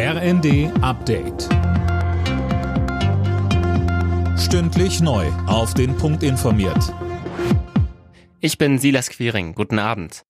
RND Update. Stündlich neu. Auf den Punkt informiert. Ich bin Silas Quiring. Guten Abend.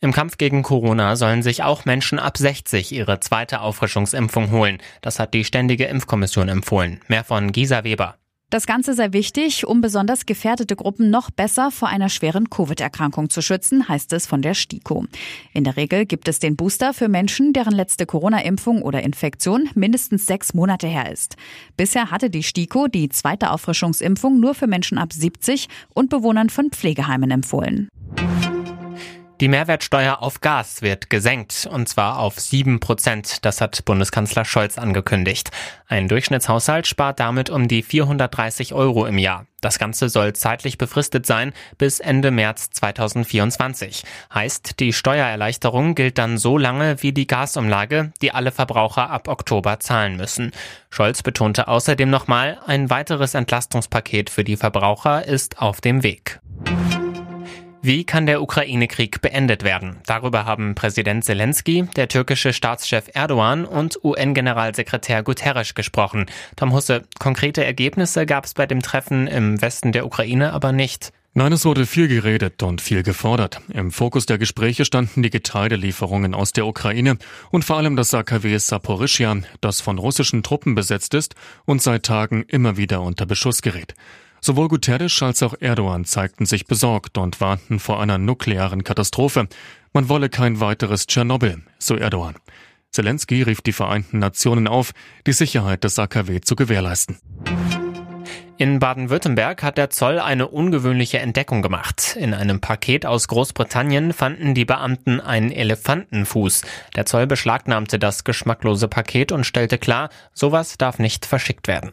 Im Kampf gegen Corona sollen sich auch Menschen ab 60 ihre zweite Auffrischungsimpfung holen. Das hat die Ständige Impfkommission empfohlen. Mehr von Gisa Weber. Das Ganze sei wichtig, um besonders gefährdete Gruppen noch besser vor einer schweren Covid-Erkrankung zu schützen, heißt es von der STIKO. In der Regel gibt es den Booster für Menschen, deren letzte Corona-Impfung oder Infektion mindestens sechs Monate her ist. Bisher hatte die STIKO die zweite Auffrischungsimpfung nur für Menschen ab 70 und Bewohnern von Pflegeheimen empfohlen. Die Mehrwertsteuer auf Gas wird gesenkt, und zwar auf sieben Prozent. Das hat Bundeskanzler Scholz angekündigt. Ein Durchschnittshaushalt spart damit um die 430 Euro im Jahr. Das Ganze soll zeitlich befristet sein bis Ende März 2024. Heißt, die Steuererleichterung gilt dann so lange wie die Gasumlage, die alle Verbraucher ab Oktober zahlen müssen. Scholz betonte außerdem nochmal, ein weiteres Entlastungspaket für die Verbraucher ist auf dem Weg. Wie kann der Ukraine-Krieg beendet werden? Darüber haben Präsident Zelensky, der türkische Staatschef Erdogan und UN-Generalsekretär Guterres gesprochen. Tom Husse, konkrete Ergebnisse gab es bei dem Treffen im Westen der Ukraine aber nicht. Nein, es wurde viel geredet und viel gefordert. Im Fokus der Gespräche standen die Getreidelieferungen aus der Ukraine und vor allem das AKW Saporischia, das von russischen Truppen besetzt ist und seit Tagen immer wieder unter Beschuss gerät. Sowohl Guterres als auch Erdogan zeigten sich besorgt und warnten vor einer nuklearen Katastrophe. Man wolle kein weiteres Tschernobyl, so Erdogan. Zelensky rief die Vereinten Nationen auf, die Sicherheit des AKW zu gewährleisten. In Baden-Württemberg hat der Zoll eine ungewöhnliche Entdeckung gemacht. In einem Paket aus Großbritannien fanden die Beamten einen Elefantenfuß. Der Zoll beschlagnahmte das geschmacklose Paket und stellte klar, sowas darf nicht verschickt werden.